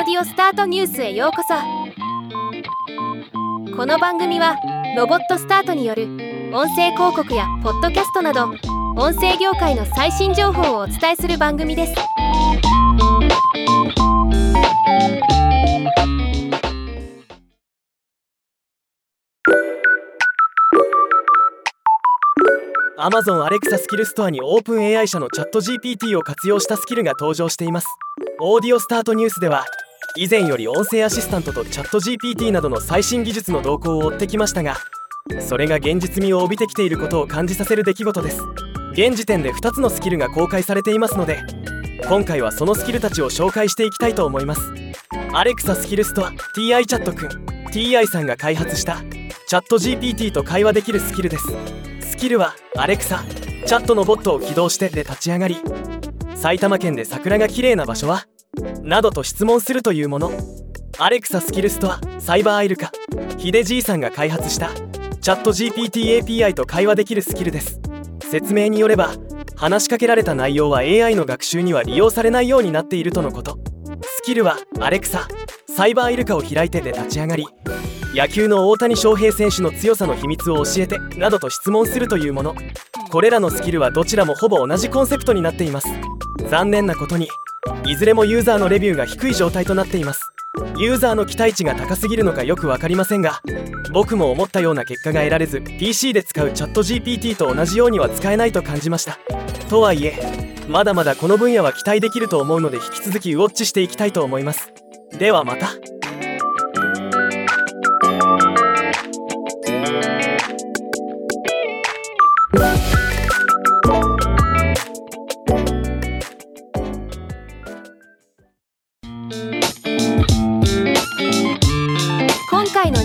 オスタートニュースへようこそ。この番組はロボットスタートによる音声広告やポッドキャストなど音声業界の最新情報をお伝えする番組です。アマゾンアレクサスキルストアにオープン AI 社のチャット GPT を活用したスキルが登場しています。オーディオスタートニュースでは以前より音声アシスタントとチャット GPT などの最新技術の動向を追ってきましたがそれが現実味を帯びてきていることを感じさせる出来事です。現時点で2つのスキルが公開されていますので今回はそのスキルたちを紹介していきたいと思います。アレクサスキルストア TI チャットくん TI さんが開発したチャット GPT と会話できるスキルです。スキルはアレクサチャットのボットを起動してで立ち上がり埼玉県で桜が綺麗な場所はなどと質問するというもの。アレクサスキルストアサイバーアイルカヒデじいさんが開発したチャット GPT API と会話できるスキルです。説明によれば話しかけられた内容は AI の学習には利用されないようになっているとのこと。スキルはアレクササイバーイルカを開いてで立ち上がり野球の大谷翔平選手の強さの秘密を教えてなどと質問するというもの。これらのスキルはどちらもほぼ同じコンセプトになっています。残念なことにいずれもユーザーのレビューが低い状態となっています。ユーザーの期待値が高すぎるのかよく分かりませんが僕も思ったような結果が得られず PC で使うチャット GPT と同じようには使えないと感じました。とはいえまだまだこの分野は期待できると思うので引き続きウォッチしていきたいと思います。ではまた。